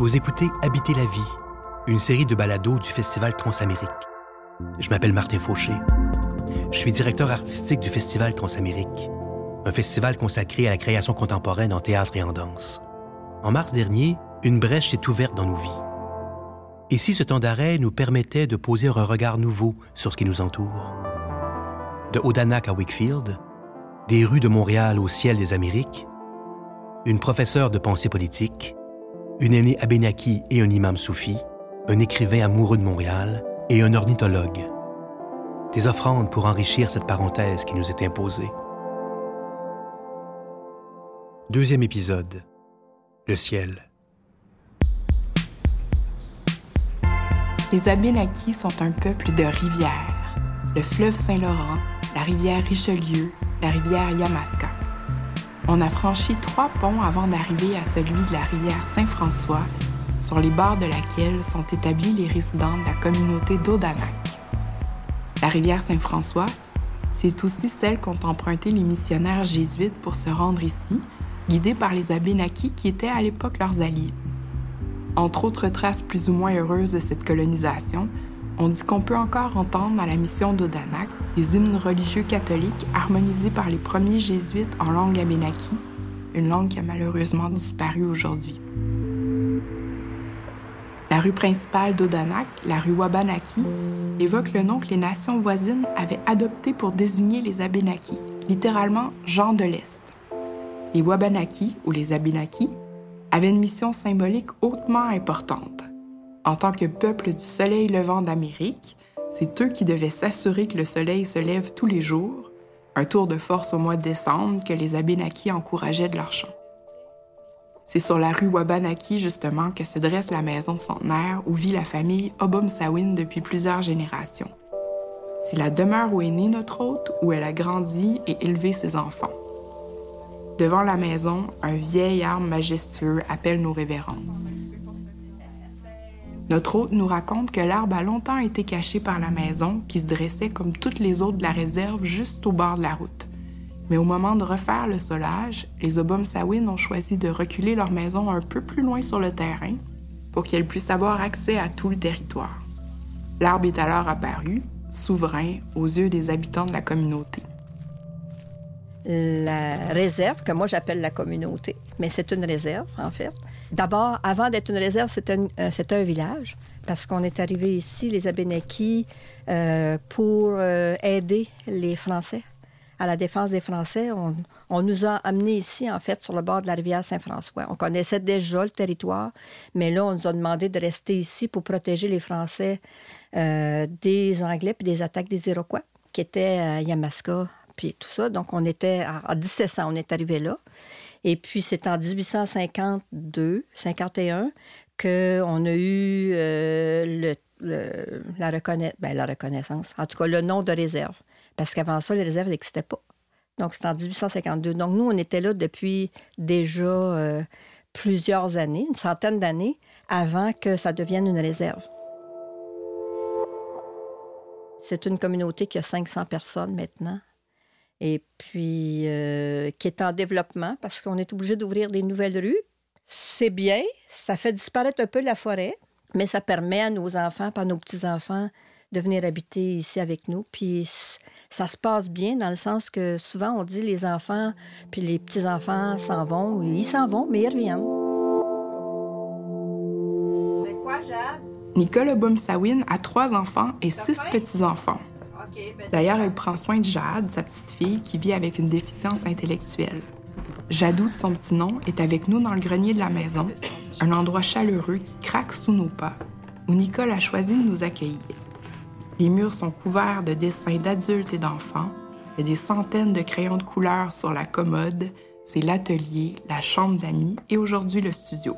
Vous écoutez Habiter la vie, une série de balados du Festival Transamérique. Je m'appelle Martin Fauché. Je suis directeur artistique du Festival Transamérique, un festival consacré à la création contemporaine en théâtre et en danse. En mars dernier, une brèche s'est ouverte dans nos vies. Et si ce temps d'arrêt nous permettait de poser un regard nouveau sur ce qui nous entoure? De Odanak à Wakefield, des rues de Montréal au ciel des Amériques, une professeure de pensée politique, une aînée Abénaki et un imam soufi, un écrivain amoureux de Montréal et un ornithologue. Des offrandes pour enrichir cette parenthèse qui nous est imposée. Deuxième épisode. Le ciel. Les Abénakis sont un peuple de rivières. Le fleuve Saint-Laurent, la rivière Richelieu, la rivière Yamaska. On a franchi trois ponts avant d'arriver à celui de la rivière Saint-François, sur les bords de laquelle sont établis les résidents de la communauté d'Odanak. La rivière Saint-François, c'est aussi celle qu'ont emprunté les missionnaires jésuites pour se rendre ici, guidés par les Abénakis qui étaient à l'époque leurs alliés. Entre autres traces plus ou moins heureuses de cette colonisation, on dit qu'on peut encore entendre à la mission d'Odanak des hymnes religieux catholiques harmonisés par les premiers jésuites en langue abénaki, une langue qui a malheureusement disparu aujourd'hui. La rue principale d'Odanak, la rue Wabanaki, évoque le nom que les nations voisines avaient adopté pour désigner les Abénakis, littéralement gens de l'Est. Les Wabanaki, ou les Abénakis, avaient une mission symbolique hautement importante en tant que peuple du soleil levant d'Amérique, c'est eux qui devaient s'assurer que le soleil se lève tous les jours, un tour de force au mois de décembre que les Abénakis encourageaient de leur chant. C'est sur la rue Wabanaki, justement, que se dresse la maison centenaire où vit la famille Obum Sawin depuis plusieurs générations. C'est la demeure où est née notre hôte, où elle a grandi et élevé ses enfants. Devant la maison, un vieil arbre majestueux appelle nos révérences. Notre hôte nous raconte que l'arbre a longtemps été caché par la maison, qui se dressait comme toutes les autres de la réserve juste au bord de la route. Mais au moment de refaire le solage, les Obomsawin ont choisi de reculer leur maison un peu plus loin sur le terrain pour qu'elle puisse avoir accès à tout le territoire. L'arbre est alors apparu, souverain aux yeux des habitants de la communauté. La réserve, que moi j'appelle la communauté, mais c'est une réserve en fait, D'abord, avant d'être une réserve, c'était un, euh, un, village, parce qu'on est arrivé ici, les Abénakis, euh, pour euh, aider les Français à la défense des Français. On, on, nous a amenés ici, en fait, sur le bord de la rivière Saint-François. On connaissait déjà le territoire, mais là, on nous a demandé de rester ici pour protéger les Français euh, des Anglais puis des attaques des Iroquois, qui étaient à Yamaska, puis tout ça. Donc, on était à, à 1700, on est arrivé là. Et puis, c'est en 1852, 51, qu'on a eu euh, ben, la reconnaissance, en tout cas le nom de réserve. Parce qu'avant ça, les réserves n'existaient pas. Donc, c'est en 1852. Donc, nous, on était là depuis déjà euh, plusieurs années, une centaine d'années, avant que ça devienne une réserve. C'est une communauté qui a 500 personnes maintenant et puis euh, qui est en développement parce qu'on est obligé d'ouvrir des nouvelles rues. C'est bien, ça fait disparaître un peu la forêt, mais ça permet à nos enfants, à nos petits-enfants, de venir habiter ici avec nous. Puis ça se passe bien dans le sens que souvent on dit les enfants puis les petits-enfants s'en vont. Ils s'en vont, mais ils reviennent. C'est quoi, Jade? Nicole Baumsawin a trois enfants et six petits-enfants. Ben, D'ailleurs, elle prend soin de Jade, sa petite fille, qui vit avec une déficience intellectuelle. Jadou, de son petit nom, est avec nous dans le grenier de la maison, un endroit chaleureux qui craque sous nos pas, où Nicole a choisi de nous accueillir. Les murs sont couverts de dessins d'adultes et d'enfants. A des centaines de crayons de couleur sur la commode. C'est l'atelier, la chambre d'amis et aujourd'hui le studio.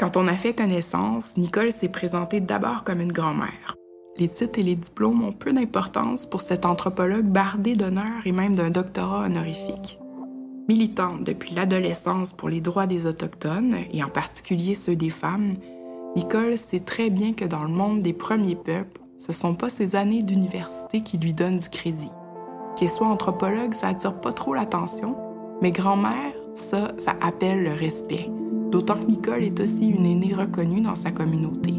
Quand on a fait connaissance, Nicole s'est présentée d'abord comme une grand-mère. Les titres et les diplômes ont peu d'importance pour cet anthropologue bardé d'honneur et même d'un doctorat honorifique. Militante depuis l'adolescence pour les droits des Autochtones, et en particulier ceux des femmes, Nicole sait très bien que dans le monde des premiers peuples, ce ne sont pas ses années d'université qui lui donnent du crédit. Qu'elle soit anthropologue, ça attire pas trop l'attention, mais grand-mère, ça, ça appelle le respect. d'autant que Nicole est aussi une aînée reconnue dans sa communauté.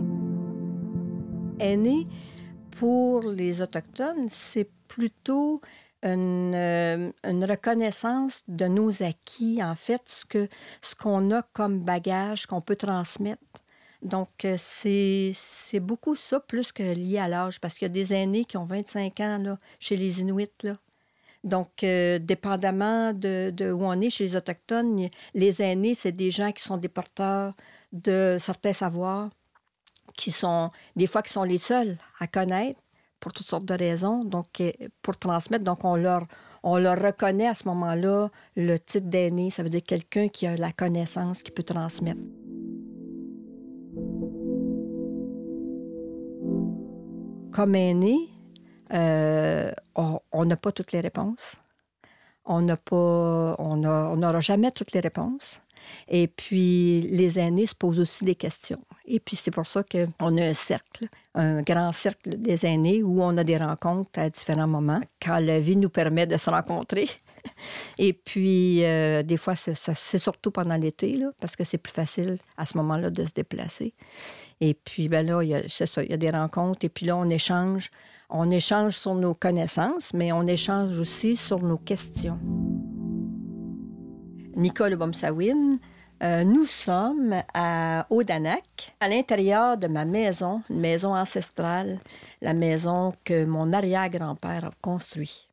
Aînée, pour les Autochtones, c'est plutôt une, euh, une, reconnaissance de nos acquis, en fait, ce qu'on ce qu'on a comme bagage qu'on peut transmettre. Donc, euh, c'est beaucoup ça, plus que lié à l'âge, parce qu'il y a des aînés qui ont 25 ans là, chez les Inuits. Là. Donc, euh, dépendamment de, de, où on est chez les Autochtones, les aînés, c'est des gens qui sont des porteurs de certains savoirs, qui sont des fois qui sont les seuls à connaître pour toutes sortes de raisons, donc euh, pour transmettre. Donc, on leur, on leur reconnaît à ce moment-là le titre d'aîné. Ça veut dire quelqu'un qui a la connaissance, qui peut transmettre. Comme aîné, euh, on n'a pas toutes les réponses. On n'a pas, on n'aura jamais toutes les réponses. Et puis, les aînés se posent aussi des questions. Et puis, c'est pour ça qu'on a un cercle, un grand cercle des aînés où on a des rencontres à différents moments, quand la vie nous permet de se rencontrer. Et puis, euh, des fois, c'est surtout pendant l'été, parce que c'est plus facile à ce moment-là de se déplacer. Et puis, ben là, c'est ça, il y a des rencontres. Et puis là, on échange. On échange sur nos connaissances, mais on échange aussi sur nos questions. Nicole Bomsawin, euh, nous sommes à Odanak, à l'intérieur de ma maison, une maison ancestrale, la maison que mon arrière-grand-père a construite.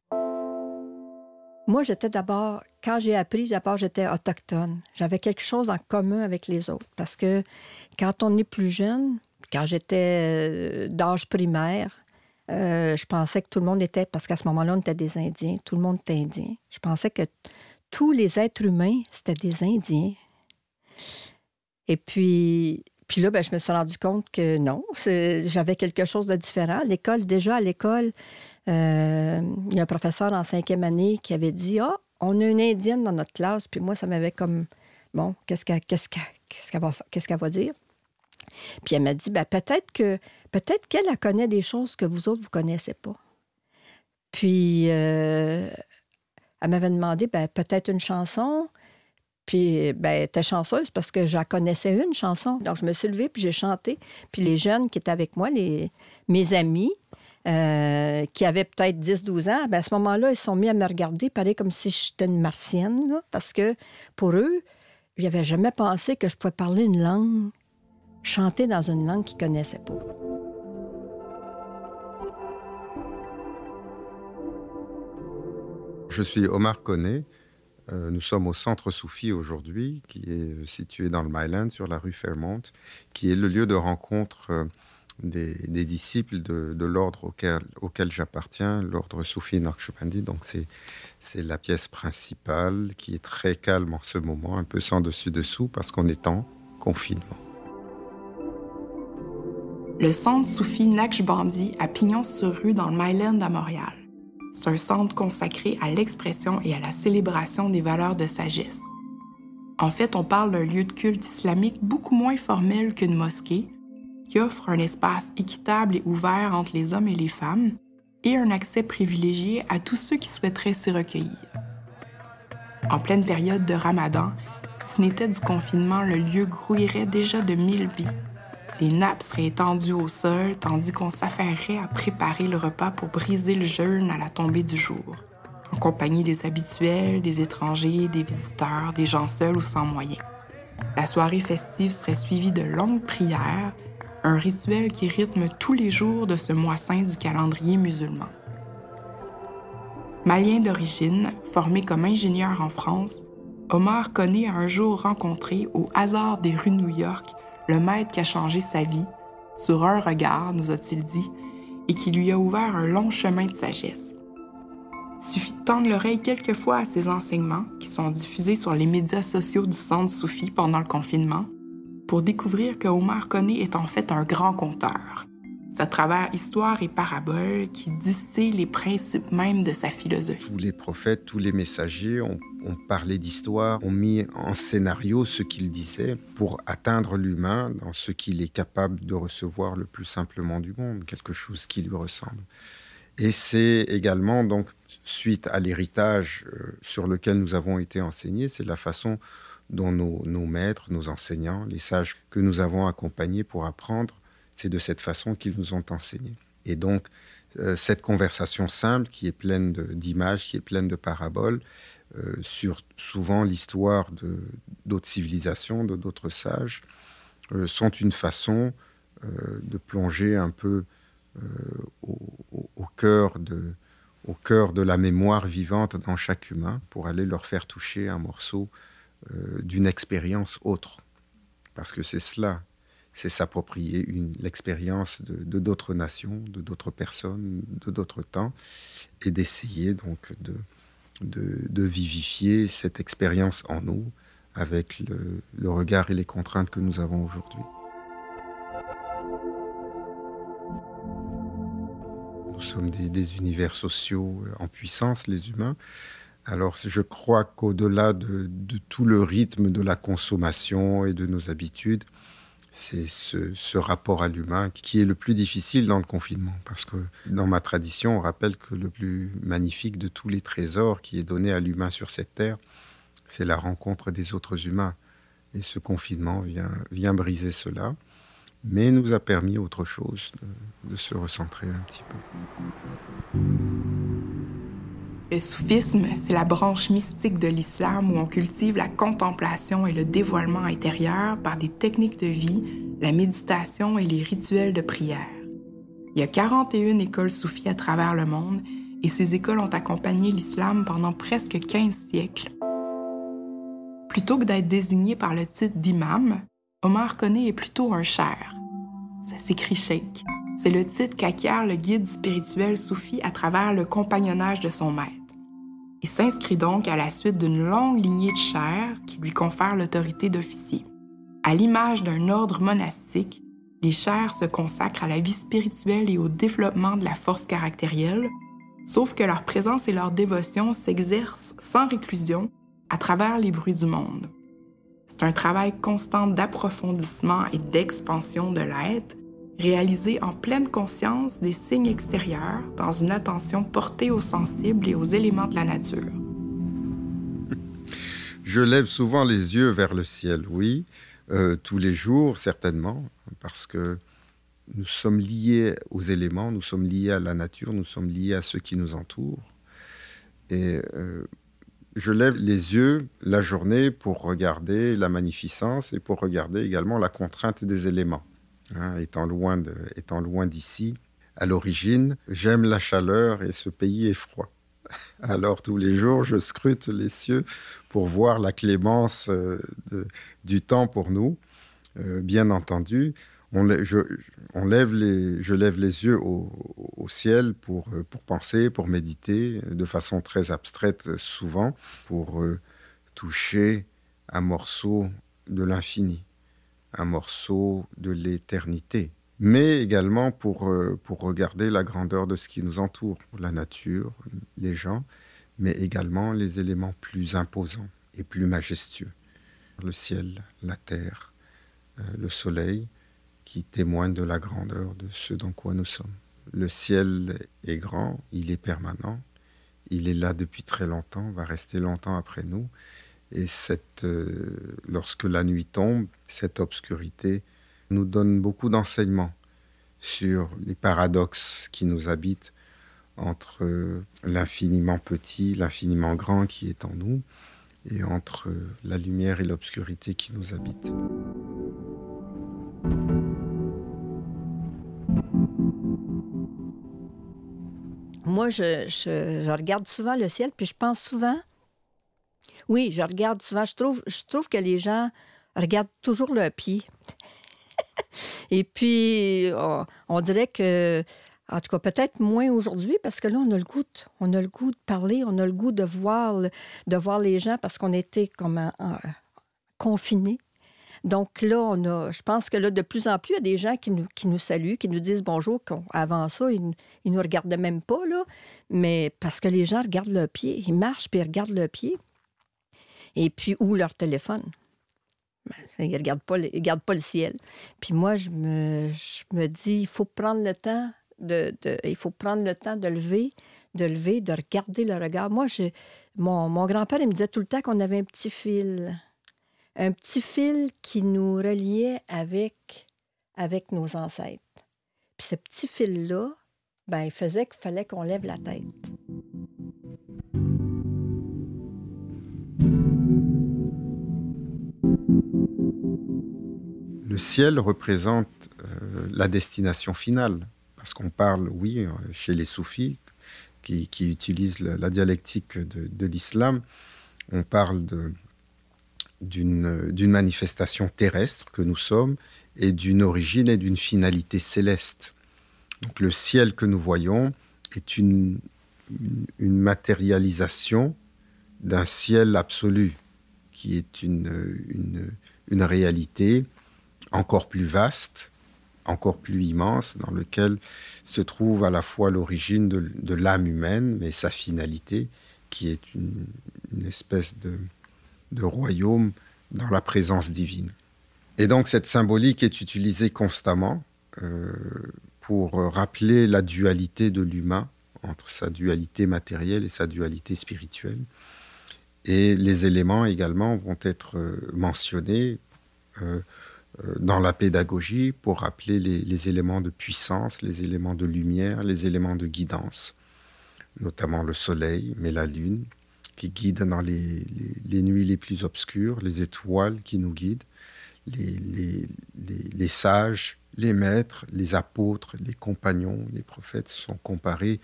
Moi, j'étais d'abord, quand j'ai appris, d'abord, j'étais autochtone. J'avais quelque chose en commun avec les autres. Parce que quand on est plus jeune, quand j'étais euh, d'âge primaire, euh, je pensais que tout le monde était, parce qu'à ce moment-là, on était des Indiens, tout le monde était indien. Je pensais que tous les êtres humains, c'était des Indiens. Et puis, puis là, ben, je me suis rendu compte que non, j'avais quelque chose de différent. l'école, déjà à l'école, euh, il y a un professeur en cinquième année qui avait dit Ah, on a une Indienne dans notre classe. Puis moi, ça m'avait comme Bon, qu'est-ce qu'elle qu'est-ce qu'elle va, qu'est-ce qu'elle va dire? Puis elle m'a dit ben, peut-être que peut-être qu'elle connaît des choses que vous autres, vous ne connaissez pas. Puis euh, elle m'avait demandé ben, peut-être une chanson? Puis, ben, t'es chanceuse parce que j'en connaissais une chanson. Donc, je me suis levée, puis j'ai chanté. Puis les jeunes qui étaient avec moi, les, mes amis, euh, qui avaient peut-être 10-12 ans, ben, à ce moment-là, ils sont mis à me regarder, pareil comme si j'étais une martienne, parce que pour eux, ils n'avaient jamais pensé que je pouvais parler une langue, chanter dans une langue qu'ils ne connaissaient pas. Je suis Omar Koné. Euh, nous sommes au centre Soufi aujourd'hui, qui est situé dans le Myland, sur la rue Fairmont, qui est le lieu de rencontre euh, des, disciples de, l'ordre auquel, auquel j'appartiens, l'ordre Soufi Naqshbandi. Donc c'est la pièce principale qui est très calme en ce moment, un peu sans dessus-dessous, parce qu'on est en confinement. Le centre Soufi Naqshbandi à Pignon-sur-Rue dans le Myland à Montréal. C'est un centre consacré à l'expression et à la célébration des valeurs de sagesse. En fait, on parle d'un lieu de culte islamique beaucoup moins formel qu'une mosquée, qui offre un espace équitable et ouvert entre les hommes et les femmes, et un accès privilégié à tous ceux qui souhaiteraient s'y recueillir. En pleine période de Ramadan, si ce n'était du confinement, le lieu grouillerait déjà de mille vies les nappes seraient étendues au sol tandis qu'on s'affairerait à préparer le repas pour briser le jeûne à la tombée du jour, en compagnie des habituels, des étrangers, des visiteurs, des gens seuls ou sans moyens. La soirée festive serait suivie de longues prières, un rituel qui rythme tous les jours de ce mois saint du calendrier musulman. Malien d'origine, formé comme ingénieur en France, Omar connaît un jour rencontré au hasard des rues New York le maître qui a changé sa vie, sur un regard, nous a-t-il dit, et qui lui a ouvert un long chemin de sagesse. Suffit de tendre l'oreille quelquefois à ces enseignements qui sont diffusés sur les médias sociaux du centre Soufi pendant le confinement pour découvrir que Omar Koné est en fait un grand conteur. C'est à travers histoire et paraboles qui distille les principes même de sa philosophie. Tous les prophètes, tous les messagers ont, parlé d'histoire, ont mis en scénario ce qu'ils disaient pour atteindre l'humain dans ce qu'il est capable de recevoir le plus simplement du monde, quelque chose qui lui ressemble. Et c'est également donc suite à l'héritage euh, sur lequel nous avons été enseignés, c'est la façon dont nos, maîtres, nos enseignants, les sages que nous avons accompagnés pour apprendre, c'est de cette façon qu'ils nous ont enseigné. Et donc, euh, cette conversation simple, qui est pleine d'images, qui est pleine de paraboles, euh, sur souvent l'histoire d'autres civilisations, de d'autres sages, euh, sont une façon de plonger un peu au, cœur de, au cœur de la mémoire vivante dans chaque humain pour aller leur faire toucher un morceau d'une expérience autre. Parce que c'est cela c'est s'approprier l'expérience de d'autres nations, de d'autres personnes, de d'autres temps, et d'essayer donc de, de, vivifier cette expérience en nous avec le, regard et les contraintes que nous avons aujourd'hui. Nous sommes des, des, univers sociaux en puissance, les humains. Alors je crois qu'au-delà de, de, tout le rythme de la consommation et de nos habitudes, c'est ce, rapport à l'humain qui est le plus difficile dans le confinement. Parce que dans ma tradition, on rappelle que le plus magnifique de tous les trésors qui est donné à l'humain sur cette terre, c'est la rencontre des autres humains. Et ce confinement vient, briser cela, mais nous a permis autre chose, de se recentrer un petit peu. Le soufisme, c'est la branche mystique de l'islam où on cultive la contemplation et le dévoilement intérieur par des techniques de vie, la méditation et les rituels de prière. Il y a 41 écoles soufis à travers le monde et ces écoles ont accompagné l'islam pendant presque 15 siècles. Plutôt que d'être désigné par le titre d'imam, Omar Koné est plutôt un cher. Ça s'écrit sheikh. C'est le titre qu'acquiert le guide spirituel soufi à travers le compagnonnage de son maître. Il s'inscrit donc à la suite d'une longue lignée de chers qui lui confère l'autorité d'officier. À l'image d'un ordre monastique, les chers se consacrent à la vie spirituelle et au développement de la force caractérielle, sauf que leur présence et leur dévotion s'exercent sans réclusion à travers les bruits du monde. C'est un travail constant d'approfondissement et d'expansion de l'être réalisé en pleine conscience des signes extérieurs, dans une attention portée aux sensibles et aux éléments de la nature. Je lève souvent les yeux vers le ciel, oui, euh, tous les jours certainement, parce que nous sommes liés aux éléments, nous sommes liés à la nature, nous sommes liés à ceux qui nous entourent. Et euh, je lève les yeux la journée pour regarder la magnificence et pour regarder également la contrainte des éléments. Hein, étant loin étant loin d'ici. À l'origine, j'aime la chaleur et ce pays est froid. Alors tous les jours, je scrute les cieux pour voir la clémence euh, du temps pour nous. Euh, bien entendu, on, je, lève les, je lève les yeux au, au, ciel pour, euh, pour penser, pour méditer, de façon très abstraite souvent, pour toucher un morceau de l'infini un morceau de l'éternité, mais également pour, euh, pour regarder la grandeur de ce qui nous entoure, la nature, les gens, mais également les éléments plus imposants et plus majestueux. Le ciel, la terre, euh, le soleil, qui témoignent de la grandeur de ce dans quoi nous sommes. Le ciel est grand, il est permanent, il est là depuis très longtemps, va rester longtemps après nous, et cette, euh, lorsque la nuit tombe, cette obscurité nous donne beaucoup d'enseignements sur les paradoxes qui nous habitent entre euh, l'infiniment petit, l'infiniment grand qui est en nous, et entre euh, la lumière et l'obscurité qui nous habitent. Moi, je, je, regarde souvent le ciel, puis je pense souvent oui, je regarde souvent. Je trouve, je trouve que les gens regardent toujours leurs pieds. Et puis, on dirait que, en tout cas, peut-être moins aujourd'hui, parce que là, on a le goût, on a le goût de parler, on a le goût de voir, de voir les gens parce qu'on était comme confinés. Donc là, on a, je pense que là, de plus en plus, il y a des gens qui nous, qui nous saluent, qui nous disent bonjour. Avant ça, ils ne nous regardaient même pas, là. Mais parce que les gens regardent leurs pieds. Ils marchent puis ils regardent leurs pieds et puis ou leur téléphone. Ben, ils ne regardent, pas, pas le ciel. Puis moi, je me, je me dis, il faut prendre le temps de, de, il faut prendre le temps de lever, de lever, de regarder le regard. Moi, je, mon, mon grand-père, il me disait tout le temps qu'on avait un petit fil. un petit fil qui nous reliait avec, avec nos ancêtres. Puis ce petit fil-là, ben, il faisait qu'il fallait qu'on lève la tête. Le ciel représente euh, la destination finale, parce qu'on parle, oui, euh, chez les soufis, qui, utilisent la, dialectique de, l'islam, on parle d'une manifestation terrestre que nous sommes et d'une origine et d'une finalité céleste. Donc le ciel que nous voyons est une, matérialisation d'un ciel absolu, qui est une, réalité encore plus vaste, encore plus immense, dans lequel se trouve à la fois l'origine de, l'âme humaine, mais sa finalité, qui est une, espèce de, royaume dans la présence divine. Et donc cette symbolique est utilisée constamment euh, pour rappeler la dualité de l'humain entre sa dualité matérielle et sa dualité spirituelle. Et les éléments également vont être euh, mentionnés euh, dans la pédagogie pour rappeler les, éléments de puissance, les éléments de lumière, les éléments de guidance, notamment le soleil, mais la lune, qui guide dans les, nuits les plus obscures, les étoiles qui nous guident, les, sages, les maîtres, les apôtres, les compagnons, les prophètes sont comparés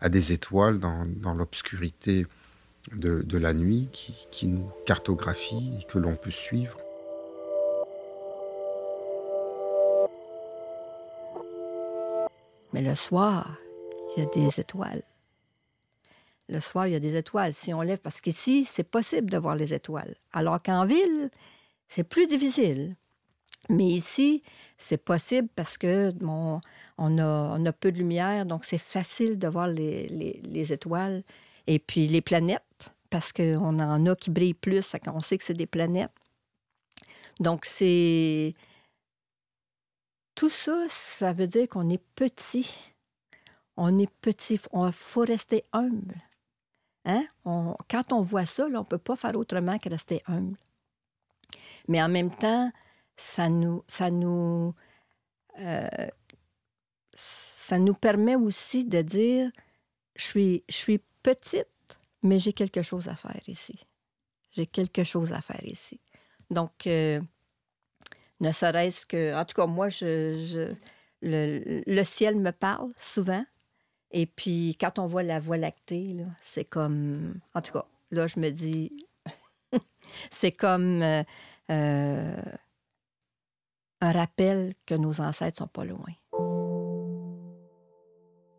à des étoiles dans, l'obscurité de, la nuit qui, nous cartographie et que l'on peut suivre. Mais le soir, il y a des étoiles. Le soir, il y a des étoiles. Si on lève, parce qu'ici, c'est possible de voir les étoiles. Alors qu'en ville, c'est plus difficile. Mais ici, c'est possible parce que bon, on, a, peu de lumière, donc c'est facile de voir les, étoiles. Et puis les planètes, parce qu'on en a qui brillent plus, on sait que c'est des planètes. Donc c'est... Tout ça, ça veut dire qu'on est petit. On est petit. Il faut rester humble. Hein? quand on voit ça, on ne peut pas faire autrement que rester humble. Mais en même temps, ça nous, ça nous, euh, ça nous permet aussi de dire, je suis, je suis petite, mais j'ai quelque chose à faire ici. J'ai quelque chose à faire ici. Donc, euh, ne serait-ce que, en tout cas, moi, je, le, ciel me parle souvent. Et puis, quand on voit la Voie lactée, c'est comme, en tout cas, là, je me dis, c'est comme euh, un rappel que nos ancêtres sont pas loin.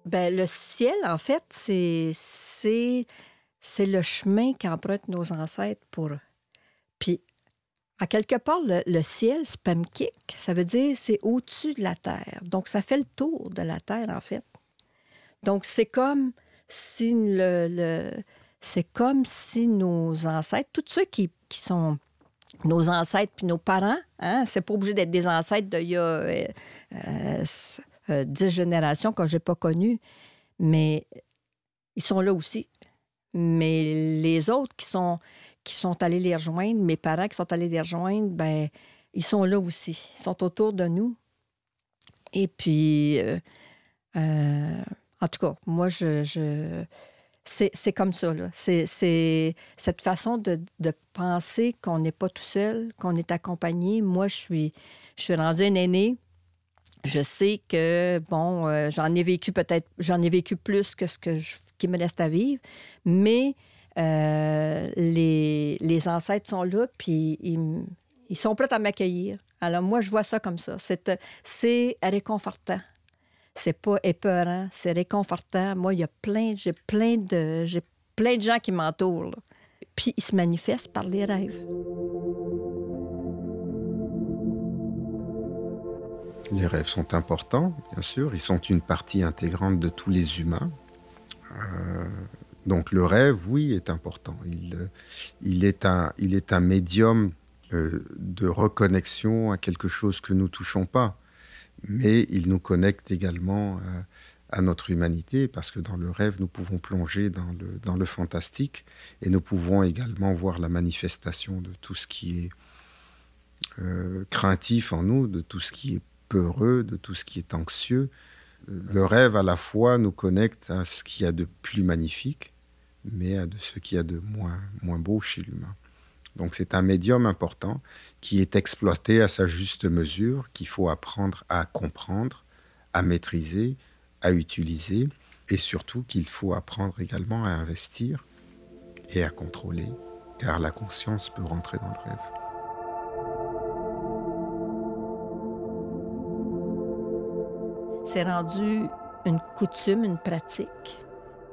Ben, le ciel, en fait, c'est le chemin qu'empruntent nos ancêtres pour. Puis, à quelque part, le, ciel, spamkick, ça veut dire c'est au-dessus de la terre. Donc, ça fait le tour de la terre, en fait. Donc, c'est comme si le, le c'est comme si nos ancêtres, tous ceux qui, qui sont nos ancêtres puis nos parents. Hein? C'est pas obligé d'être des ancêtres d'il y a euh, euh, dix générations que j'ai pas connues, mais ils sont là aussi. Mais les autres qui sont, qui sont allés les rejoindre, mes parents qui sont allés les rejoindre, ben ils sont là aussi. Ils sont autour de nous. Et puis, euh, en tout cas, moi, je, c'est comme ça. C'est cette façon de, penser qu'on n'est pas tout seul, qu'on est accompagné. Moi, je suis, je suis rendue une aînée. Je sais que, bon, euh, j'en ai vécu peut-être, j'en ai vécu plus que ce que qui me reste à vivre, mais euh, les, les, ancêtres sont là, puis ils, sont prêts à m'accueillir. Alors, moi, je vois ça comme ça. C'est réconfortant c'est pas épeurant, c'est réconfortant. Moi, il y a plein, j'ai plein de, j'ai plein de gens qui m'entourent. Puis ils se manifestent par les rêves. Les rêves sont importants, bien sûr. Ils sont une partie intégrante de tous les humains. Euh, donc le rêve, oui, est important. Il, il, est, un, médium euh, de reconnexion à quelque chose que nous touchons pas mais il nous connecte également euh, à, notre humanité, parce que dans le rêve, nous pouvons plonger dans le, fantastique, et nous pouvons également voir la manifestation de tout ce qui est euh, craintif en nous, de tout ce qui est peureux, de tout ce qui est anxieux. Le rêve à la fois nous connecte à ce qu'il y a de plus magnifique, mais de ce qu'il y a de moins, moins beau chez l'humain. Donc c'est un médium important qui est exploité à sa juste mesure, qu'il faut apprendre à comprendre, à maîtriser, à utiliser, et surtout qu'il faut apprendre également à investir et à contrôler, car la conscience peut rentrer dans le rêve. C'est rendu une coutume, une pratique,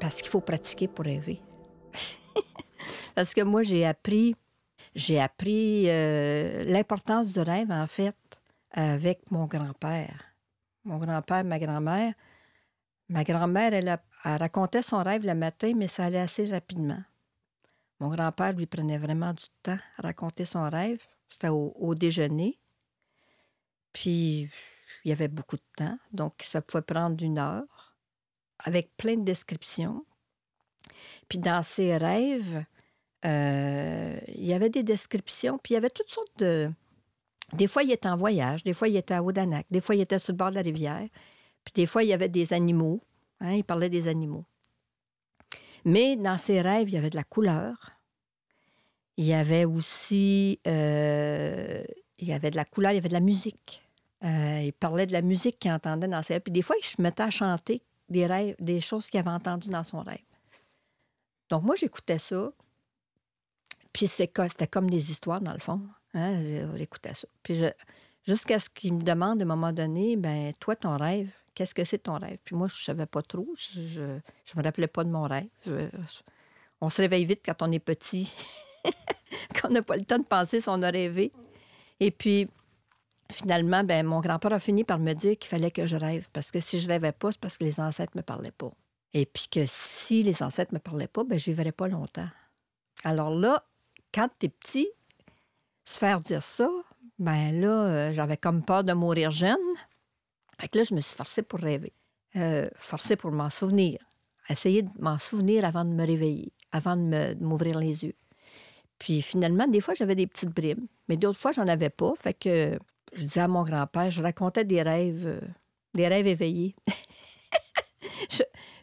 parce qu'il faut pratiquer pour rêver. parce que moi, j'ai appris, j'ai appris euh, l'importance du rêve, en fait, avec mon grand-père. Mon grand-père, ma grand-mère. Ma grand-mère, elle, elle racontait son rêve le matin, mais ça allait assez rapidement. Mon grand-père lui prenait vraiment du temps à raconter son rêve. C'était au, déjeuner. Puis, il y avait beaucoup de temps, donc ça pouvait prendre une heure, avec plein de descriptions. Puis, dans ses rêves, euh, il y avait des descriptions, puis il y avait toutes sortes de... Des fois, il était en voyage, des fois, il était à Odanak, des fois, il était sur le bord de la rivière, puis des fois, il y avait des animaux. Hein, il parlait des animaux. Mais dans ses rêves, il y avait de la couleur. Il y avait aussi euh, il y avait de la couleur, il y avait de la musique. Euh, il parlait de la musique qu'il entendait dans ses rêves. Puis des fois, il se mettait à chanter des rêves, des choses qu'il avait entendues dans son rêve. Donc moi, j'écoutais ça. Puis c'était comme des histoires, dans le fond. Hein? J'écoutais ça. Puis jusqu'à ce qu'il me demande à un moment donné, ben toi, ton rêve, Qu'est-ce que c'est ton rêve? Puis moi, je ne savais pas trop. Je ne me rappelais pas de mon rêve. on se réveille vite quand on est petit, quand on n'a pas le temps de penser si on a rêvé. Et puis, finalement, ben, mon grand-père a fini par me dire qu'il fallait que je rêve. Parce que si je rêvais pas, c'est parce que les ancêtres ne me parlaient pas. Et puis que si les ancêtres ne me parlaient pas, ben, je vivrais pas longtemps. Alors là, quand tu es petit, se faire dire ça, ben là, euh, j'avais comme peur de mourir jeune. Fait que là, je me suis forcée pour rêver, euh, forcée pour m'en souvenir, essayer de m'en souvenir avant de me réveiller, avant de m'ouvrir les yeux. Puis finalement, des fois, j'avais des petites bribes, mais d'autres fois, j'en avais pas. Fait que je disais à mon grand-père, je racontais des rêves, euh, des rêves éveillés.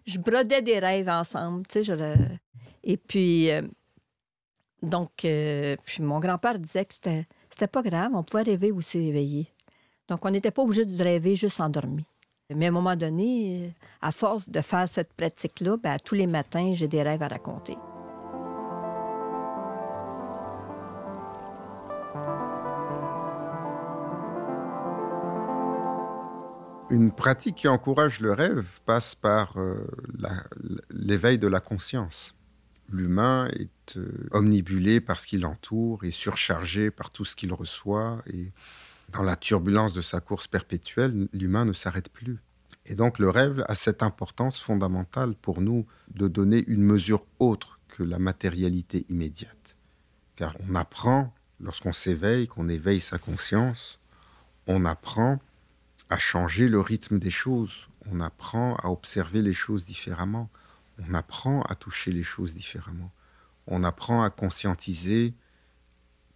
je, brodais des rêves ensemble, tu. Et puis, euh, donc, puis mon grand-père disait que c'était, c'était pas grave, on pouvait rêver aussi éveillé. Donc, on n'était pas obligé de rêver juste endormi. Mais à un moment donné, à force de faire cette pratique-là, ben, tous les matins, j'ai des rêves à raconter. Une pratique qui encourage le rêve passe par euh, l'éveil de la conscience. L'humain est euh, omnibulé par ce qui l'entoure et surchargé par tout ce qu'il reçoit et dans la turbulence de sa course perpétuelle, l'humain ne s'arrête plus. Et donc le rêve a cette importance fondamentale pour nous de donner une mesure autre que la matérialité immédiate. Car on apprend, lorsqu'on s'éveille, qu'on éveille sa conscience, on apprend à changer le rythme des choses, on apprend à observer les choses différemment, on apprend à toucher les choses différemment, on apprend à conscientiser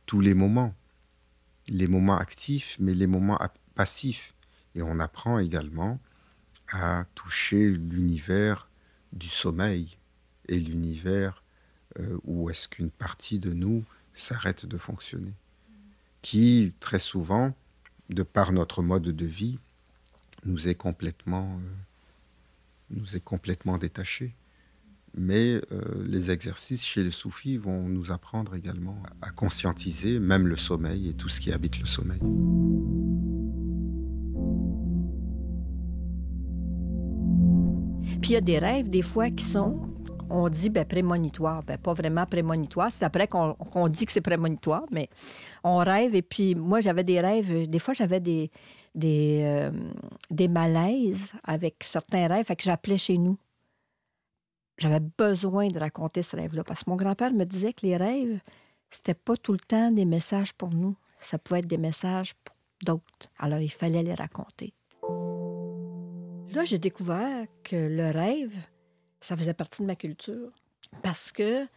tous les moments. Les moments actifs, mais les moments passifs. Et on apprend également à toucher l'univers du sommeil et l'univers euh, où est-ce qu'une partie de nous s'arrête de fonctionner, qui très souvent, de par notre mode de vie, nous est complètement, euh, nous est complètement détaché mais euh, les exercices chez les soufis vont nous apprendre également à conscientiser même le sommeil et tout ce qui habite le sommeil. Puis il y a des rêves des fois qui sont, on dit ben, prémonitoires, ben, pas vraiment prémonitoires, c'est après qu'on dit que c'est prémonitoire, mais on rêve et puis moi j'avais des rêves, des fois j'avais des, des, euh, des malaises avec certains rêves, fait que j'appelais chez nous j'avais besoin de raconter ce rêve-là parce que mon grand-père me disait que les rêves, c'était pas tout le temps des messages pour nous. Ça pouvait être des messages pour d'autres. Alors, il fallait les raconter. Là, j'ai découvert que le rêve, ça faisait partie de ma culture parce que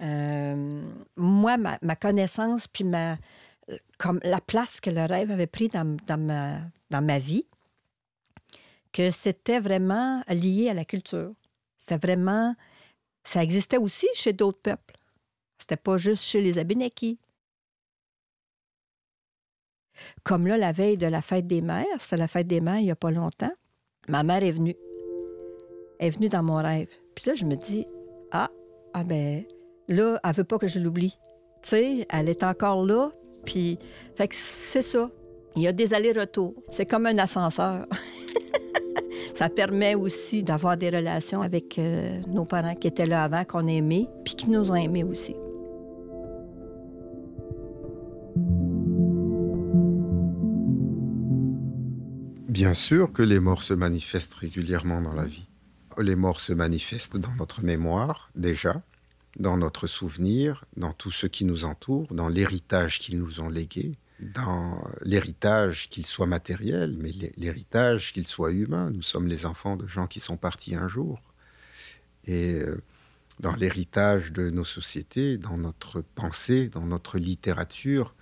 euh, moi, ma, connaissance puis ma, comme la place que le rêve avait pris dans, dans, ma, dans ma vie, que c'était vraiment lié à la culture. C'était vraiment... Ça existait aussi chez d'autres peuples. C'était pas juste chez les Abénakis. Comme là, la veille de la fête des mères, c'était la fête des mères il n'y a pas longtemps, ma mère est venue. Est venue dans mon rêve. Puis là, je me dis, ah, ah ben, là, elle veut pas que je l'oublie. Tu sais, elle est encore là, puis, fait que c'est ça. Il y a des allers-retours. C'est comme un ascenseur. ça permet aussi d'avoir des relations avec euh, nos parents qui étaient là avant, qu'on aimait, puis qui nous ont aimés aussi. Bien sûr que les morts se manifestent régulièrement dans la vie. Les morts se manifestent dans notre mémoire, déjà, dans notre souvenir, dans tout ce qui nous entoure, dans l'héritage qu'ils nous ont légué, dans l'héritage qu'il soit matériel, mais l'héritage qu'il soit humain. Nous sommes les enfants de gens qui sont partis un jour. Et euh, dans l'héritage de nos sociétés, dans notre pensée, dans notre littérature,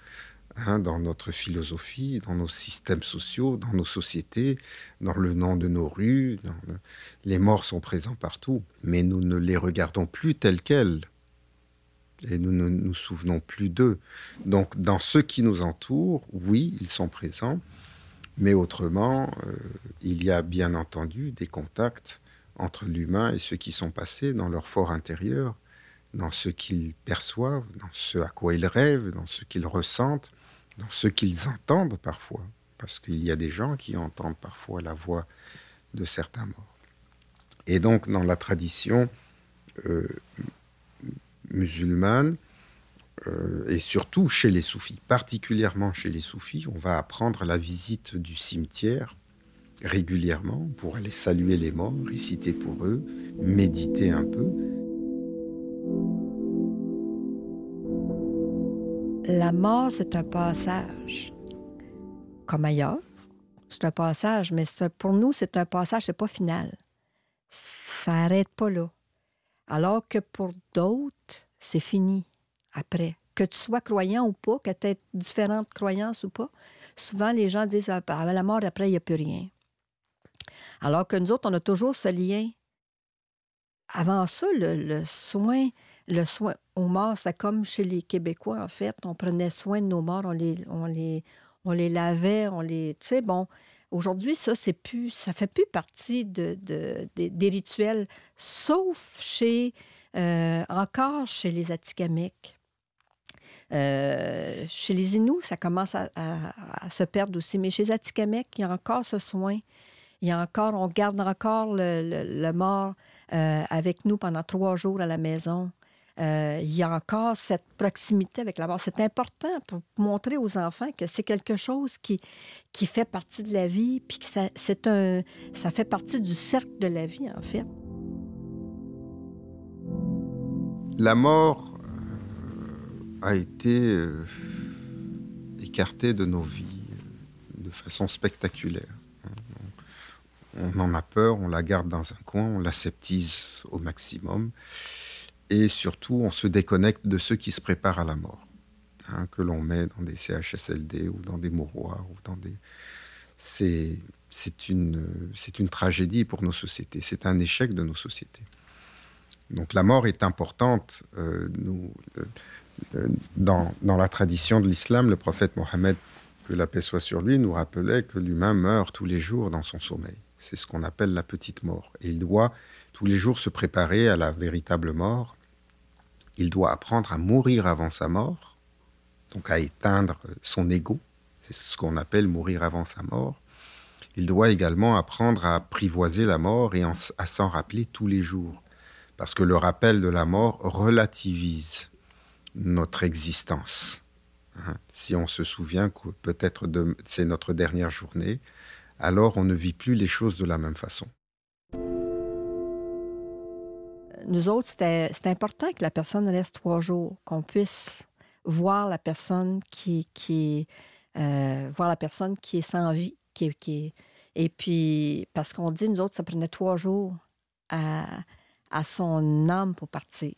Hein, dans notre philosophie, dans nos systèmes sociaux, dans nos sociétés, dans le nom de nos rues. Les morts sont présents partout, mais nous ne les regardons plus tels quels. Et nous ne nous souvenons plus d'eux. Donc, dans ce qui nous entoure, oui, ils sont présents, mais autrement, euh, il y a bien entendu des contacts entre l'humain et ceux qui sont passés dans leur fort intérieur, dans ce qu'ils perçoivent, dans ce à quoi ils rêvent, dans ce qu'ils ressentent dans ce qu'ils entendent parfois, parce qu'il y a des gens qui entendent parfois la voix de certains morts. Et donc, dans la tradition euh, musulmane, euh, et surtout chez les soufis, particulièrement chez les soufis, on va apprendre la visite du cimetière régulièrement pour aller saluer les morts, réciter pour eux, méditer un peu. La mort, c'est un passage, comme ailleurs. C'est un passage, mais pour nous, c'est un passage, c'est pas final. Ça n'arrête pas là. Alors que pour d'autres, c'est fini après. Que tu sois croyant ou pas, que tu aies différentes croyances ou pas, souvent les gens disent ah, ben, la mort, après, il n'y a plus rien. Alors que nous autres, on a toujours ce lien. Avant ça, le soin, le soin aux morts, c'est comme chez les Québécois, en fait. On prenait soin de nos morts, on les, on les, on les lavait, on les. Tu sais, bon. Aujourd'hui, ça, c'est plus, ça fait plus partie de, des rituels, sauf chez, euh, encore chez les Atikamekw. Euh, chez les Inuits, ça commence à, se perdre aussi, mais chez les Atikamekw, il y a encore ce soin. Il y a encore, on garde encore le, mort euh, avec nous pendant trois jours à la maison. Euh, il y a encore cette proximité avec la mort. C'est important pour montrer aux enfants que c'est quelque chose qui, qui fait partie de la vie, puis que ça, un, ça fait partie du cercle de la vie, en fait. La mort euh, a été euh, écartée de nos vies de façon spectaculaire. On en a peur, on la garde dans un coin, on l'aseptise au maximum et surtout on se déconnecte de ceux qui se préparent à la mort, hein, que l'on met dans des CHSLD ou dans des mouroirs ou dans des... C'est, une, une tragédie pour nos sociétés, c'est un échec de nos sociétés. Donc la mort est importante. Euh, nous, euh, euh, dans, dans, la tradition de l'islam, le prophète Mohammed, que la paix soit sur lui, nous rappelait que l'humain meurt tous les jours dans son sommeil. C'est ce qu'on appelle la petite mort. Et il doit tous les jours se préparer à la véritable mort il doit apprendre à mourir avant sa mort, donc à éteindre son ego. C'est ce qu'on appelle mourir avant sa mort. Il doit également apprendre à apprivoiser la mort et à s'en rappeler tous les jours. Parce que le rappel de la mort relativise notre existence. Hein. Si on se souvient que peut-être c'est notre dernière journée, alors on ne vit plus les choses de la même façon nous autres, c'était important que la personne reste trois jours, qu'on puisse voir la personne qui, euh, voir la personne qui est sans vie, qui, et puis parce qu'on dit nous autres, ça prenait trois jours à, à son âme pour partir.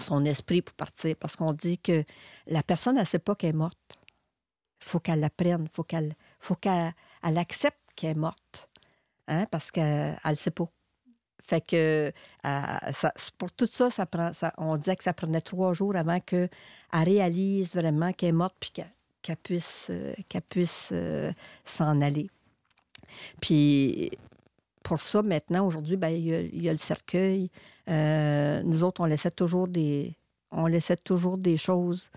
son esprit pour partir. Parce qu'on dit que la personne, elle ne sait pas qu'elle est morte. Faut qu'elle l'apprenne. Faut qu'elle faut qu'elle accepte qu'elle est morte. Hein, parce qu'elle ne sait pas. Fait que euh, pour tout ça, ça on disait que ça prenait trois jours avant qu'elle réalise vraiment qu'elle est morte puis qu'elle puisse, euh, puisse euh, s'en aller. Puis pour ça, maintenant, aujourd'hui, ben, il, y a, le cercueil. nous autres, on laissait toujours des, on laissait toujours des choses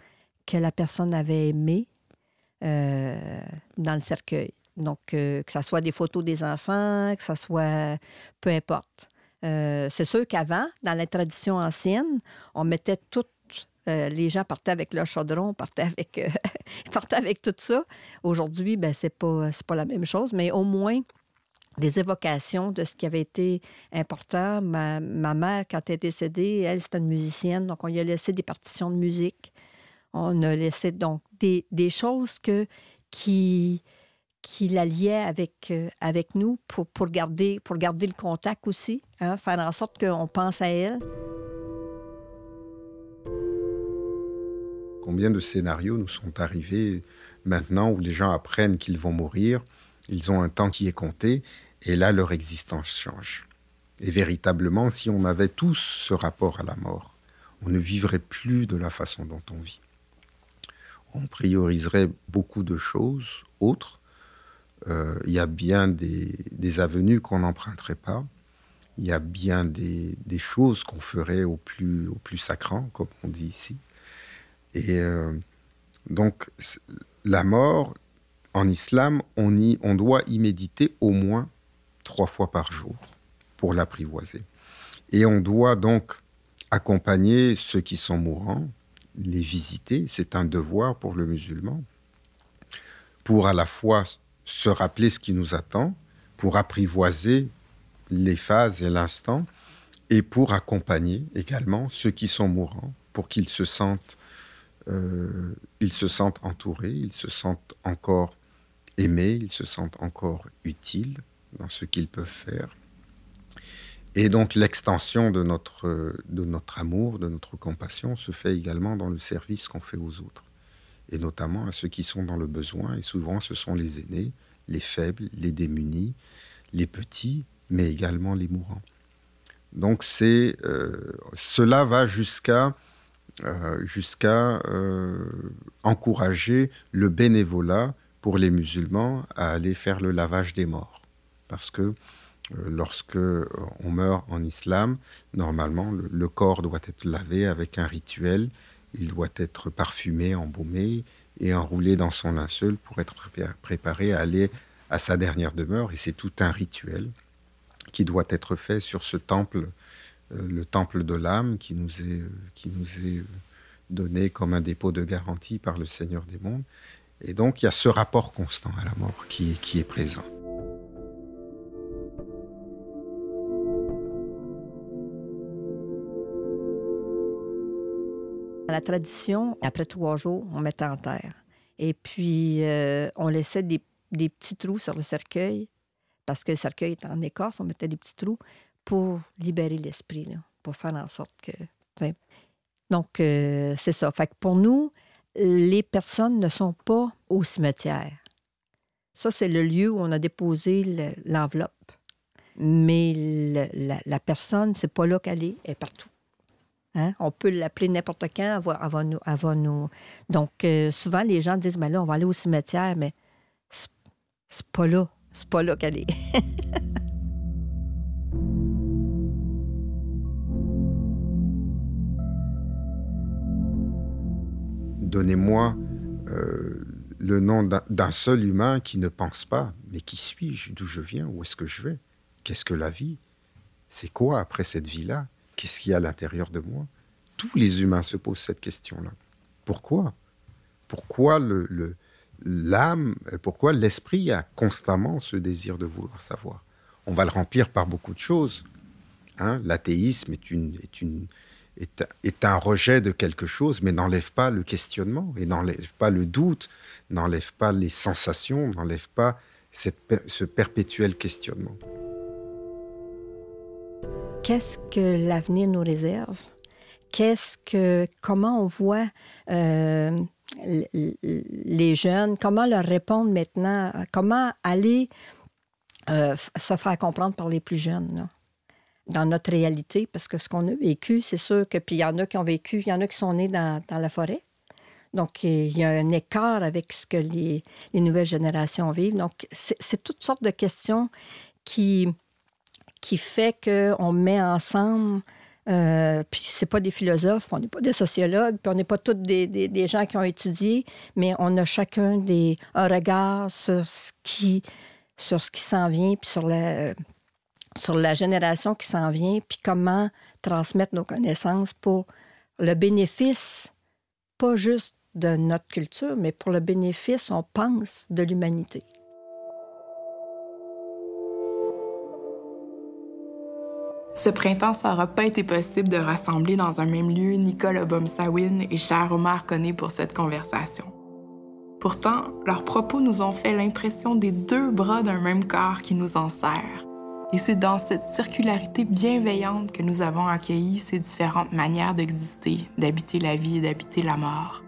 que la personne avait aimées dans le cercueil. Donc, que ce soit des photos des enfants, que ce soit peu importe. Euh, c'est sûr qu'avant, dans la tradition ancienne, on mettait tout. Euh, les gens partaient avec leur chaudron, partaient avec, euh, partaient avec tout ça. Aujourd'hui, ben, c'est pas, pas la même chose, mais au moins des évocations de ce qui avait été important. Ma, mère, quand elle est décédée, elle, c'était une musicienne, donc on lui a laissé des partitions de musique. On a laissé donc des, des choses que, qui, qui la liait avec, euh, avec nous pour, pour, garder, pour garder le contact aussi, hein, faire en sorte qu'on pense à elle. Combien de scénarios nous sont arrivés maintenant où les gens apprennent qu'ils vont mourir, ils ont un temps qui est compté, et là leur existence change. Et véritablement, si on avait tous ce rapport à la mort, on ne vivrait plus de la façon dont on vit. On prioriserait beaucoup de choses autres, il y a bien des, avenues qu'on n'emprunterait pas. Il y a bien des, choses qu'on ferait au plus, au plus sacrant, comme on dit ici. Et euh, donc, la mort, en islam, on, y, on doit y méditer au moins trois fois par jour pour l'apprivoiser. Et on doit donc accompagner ceux qui sont mourants, les visiter, c'est un devoir pour le musulman, pour à la fois se rappeler ce qui nous attend, pour apprivoiser les phases et l'instant, et pour accompagner également ceux qui sont mourants, pour qu'ils se sentent, euh, entourés, ils se sentent encore aimés, ils se sentent encore utiles dans ce qu'ils peuvent faire. Et donc l'extension de notre amour, de notre compassion se fait également dans le service qu'on fait aux autres et notamment à ceux qui sont dans le besoin, et souvent ce sont les aînés, les faibles, les démunis, les petits, mais également les mourants. Donc c'est euh, cela va jusqu'à euh, euh, encourager le bénévolat pour les musulmans à aller faire le lavage des morts, parce que lorsque on meurt en islam, normalement le corps doit être lavé avec un rituel il doit être parfumé, embaumé et enroulé dans son linceul pour être préparé à aller à sa dernière demeure. Et c'est tout un rituel qui doit être fait sur ce temple, euh, le temple de l'âme qui nous est, qui nous est donné comme un dépôt de garantie par le Seigneur des mondes. Et donc il y a ce rapport constant à la mort qui est présent. La tradition, après trois jours, on mettait en terre. Et puis, euh, on laissait des, petits trous sur le cercueil, parce que le cercueil était en écorce, on mettait des petits trous pour libérer l'esprit, pour faire en sorte que. Donc, euh, c'est ça. Fait que pour nous, les personnes ne sont pas au cimetière. Ça, c'est le lieu où on a déposé l'enveloppe. Mais la, la, personne, c'est pas là qu'elle est, elle est partout. Hein? On peut l'appeler n'importe quand, avant nous. Avant nous. Donc, euh, souvent, les gens disent, mais là, on va aller au cimetière, mais c'est pas là. C'est pas là qu'elle est. Donnez-moi euh, le nom d'un seul humain qui ne pense pas, mais qui suis-je? D'où je viens? Où est-ce que je vais? Qu'est-ce que la vie? C'est quoi après cette vie-là? Qu'est-ce qu'il y a à l'intérieur de moi? Tous les humains se posent cette question-là. Pourquoi? Pourquoi l'âme, pourquoi l'esprit a constamment ce désir de vouloir savoir? On va le remplir par beaucoup de choses. Hein. L'athéisme est, une, un rejet de quelque chose, mais n'enlève pas le questionnement, et n'enlève pas le doute, n'enlève pas les sensations, n'enlève pas ce perpétuel questionnement. Qu'est-ce que l'avenir nous réserve? qu'est-ce que, comment on voit euh, les jeunes, comment leur répondre maintenant, comment aller euh, se faire comprendre par les plus jeunes dans notre réalité, parce que ce qu'on a vécu, c'est sûr que, puis il y en a qui ont vécu, il y en a qui sont nés dans, la forêt. Donc, il y a un écart avec ce que les nouvelles générations vivent. Donc, c'est toutes sortes de questions qui, qui fait qu'on met ensemble euh, puis c'est pas des philosophes, on n'est pas des sociologues, puis on n'est pas tous des, des, gens qui ont étudié, mais on a chacun des, un regard sur ce qui, sur ce qui s'en vient, puis sur la, sur la génération qui s'en vient, puis comment transmettre nos connaissances pour le bénéfice, pas juste de notre culture, mais pour le bénéfice, on pense, de l'humanité. Ce printemps, ça n'aura pas été possible de rassembler dans un même lieu Nicole Obomsawin et Cher Omar Koné pour cette conversation. Pourtant, leurs propos nous ont fait l'impression des deux bras d'un même corps qui nous en sert. Et c'est dans cette circularité bienveillante que nous avons accueilli ces différentes manières d'exister, d'habiter la vie et d'habiter la mort.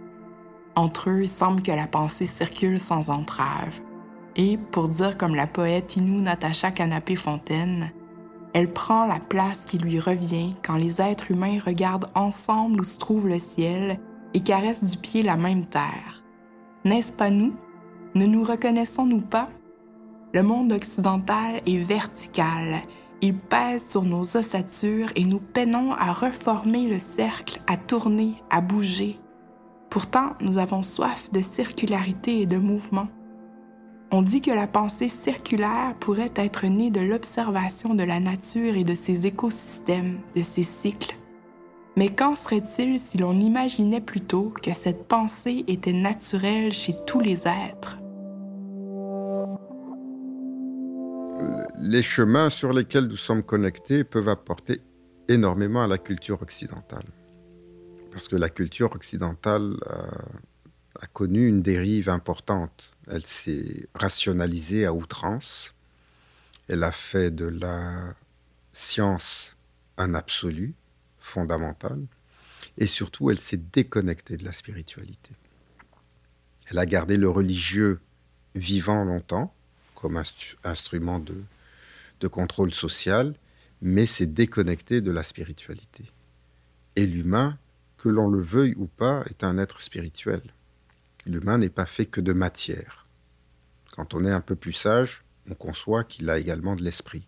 Entre eux, il semble que la pensée circule sans entrave. Et, pour dire comme la poète Inou Natacha Canapé-Fontaine, elle prend la place qui lui revient quand les êtres humains regardent ensemble où se trouve le ciel et caressent du pied la même terre. N'est-ce pas nous? Ne nous reconnaissons-nous pas? Le monde occidental est vertical. Il pèse sur nos ossatures et nous peinons à reformer le cercle, à tourner, à bouger. Pourtant, nous avons soif de circularité et de mouvement. On dit que la pensée circulaire pourrait être née de l'observation de la nature et de ses écosystèmes, de ses cycles. Mais qu'en serait-il si l'on imaginait plutôt que cette pensée était naturelle chez tous les êtres? Les chemins sur lesquels nous sommes connectés peuvent apporter énormément à la culture occidentale. Parce que la culture occidentale euh, a connu une dérive importante. Elle s'est rationalisée à outrance. Elle a fait de la science un absolu fondamental. Et surtout, elle s'est déconnectée de la spiritualité. Elle a gardé le religieux vivant longtemps comme instrument de, de contrôle social, mais s'est déconnectée de la spiritualité. Et l'humain, que l'on le veuille ou pas, est un être spirituel. L'humain n'est pas fait que de matière. Quand on est un peu plus sage, on conçoit qu'il a également de l'esprit.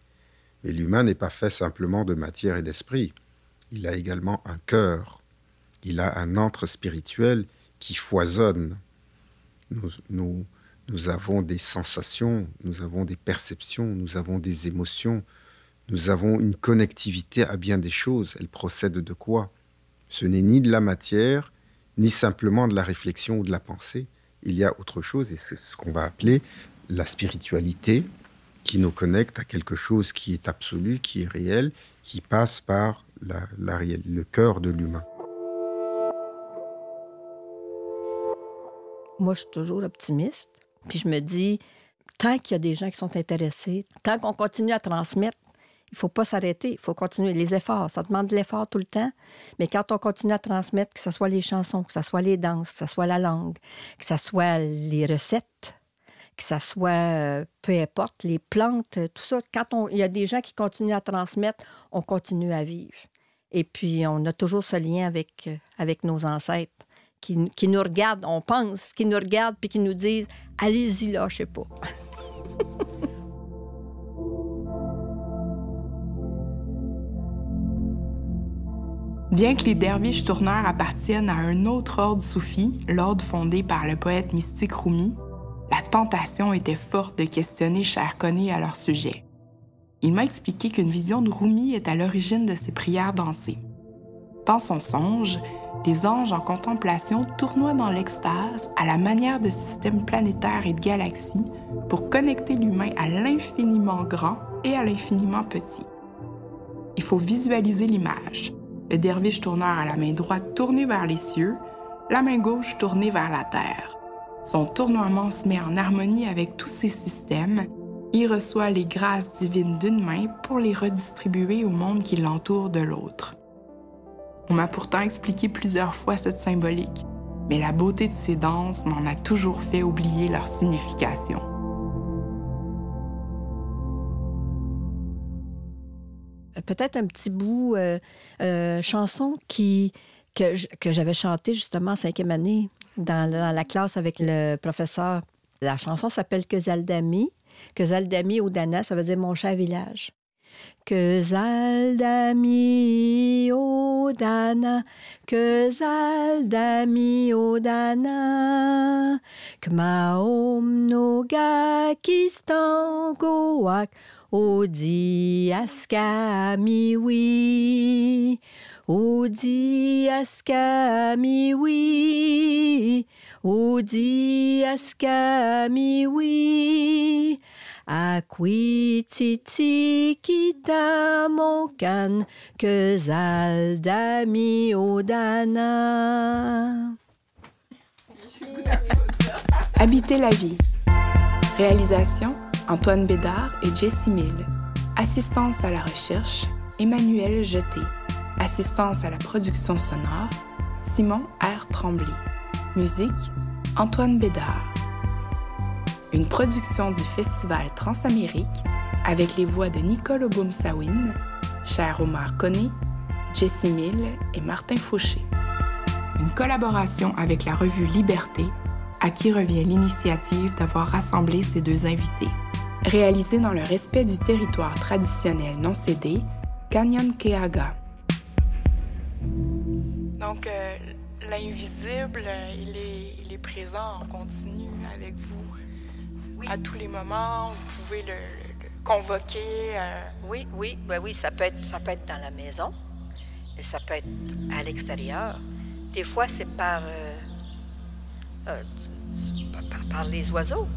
Mais l'humain n'est pas fait simplement de matière et d'esprit. Il a également un cœur. Il a un antre spirituel qui foisonne. Nous, nous, avons des sensations, nous avons des perceptions, nous avons des émotions, nous avons une connectivité à bien des choses. Elle procède de quoi? Ce n'est ni de la matière, ni simplement de la réflexion ou de la pensée. Il y a autre chose, et c'est ce qu'on va appeler la spiritualité, qui nous connecte à quelque chose qui est absolu, qui est réel, qui passe par le cœur de l'humain. Moi, je suis toujours optimiste. Puis je me dis, tant qu'il y a des gens qui sont intéressés, tant qu'on continue à transmettre il ne faut pas s'arrêter, il faut continuer. Les efforts, ça demande de l'effort tout le temps, mais quand on continue à transmettre, que ce soit les chansons, que ce soit les danses, que ce soit la langue, que ce soit les recettes, que ce soit, euh, peu importe, les plantes, tout ça, quand il y a des gens qui continuent à transmettre, on continue à vivre. Et puis, on a toujours ce lien avec, euh, avec nos ancêtres qui, qui nous regardent, on pense, qui nous regardent puis qui nous disent Allez-y là, je sais pas. Bien que les derviches tourneurs appartiennent à un autre ordre soufi, l'ordre fondé par le poète mystique Rumi, la tentation était forte de questionner Cher à leur sujet. Il m'a expliqué qu'une vision de Rumi est à l'origine de ses prières dansées. Dans son songe, les anges en contemplation tournoient dans l'extase à la manière de systèmes planétaires et de galaxies pour connecter l'humain à l'infiniment grand et à l'infiniment petit. Il faut visualiser l'image le derviche tourneur à la main droite tournée vers les cieux, la main gauche tournée vers la terre. Son tournoiement se met en harmonie avec tous ces systèmes. Il reçoit les grâces divines d'une main pour les redistribuer au monde qui l'entoure de l'autre. On m'a pourtant expliqué plusieurs fois cette symbolique, mais la beauté de ces danses m'en a toujours fait oublier leur signification. Peut-être un petit bout euh, euh, chanson qui, que, j'avais chanté justement en cinquième année dans, la classe avec le professeur. La chanson s'appelle Que Zaldami. Que Zaldami au ça veut dire mon cher village. Que Zaldami Odana, que Zaldami Odana, que Maom Noga Kistan Goak, Odi Askamiwi, Odi Askamiwi, Odi Askamiwi. Akwititi kita monkan que zaldami odana. Habiter la vie. Réalisation Antoine Bédard et Jessie Mill. Assistance à la recherche Emmanuel Jeté. Assistance à la production sonore Simon R. Tremblay. Musique Antoine Bédard une production du Festival Transamérique avec les voix de Nicole Oboum-Sawin, Cher Omar Koné, Jessie Mill et Martin Fauché. Une collaboration avec la revue Liberté, à qui revient l'initiative d'avoir rassemblé ces deux invités. Réalisée dans le respect du territoire traditionnel non cédé, Canyon Keaga. Donc, euh, l'invisible, il est, il est présent en continu avec vous à tous les moments. Vous pouvez le, convoquer. Euh. Oui, oui, ben oui, ça peut être, ça peut être dans la maison, et ça peut être à l'extérieur. Des fois, c'est par, euh, euh, par, par les oiseaux.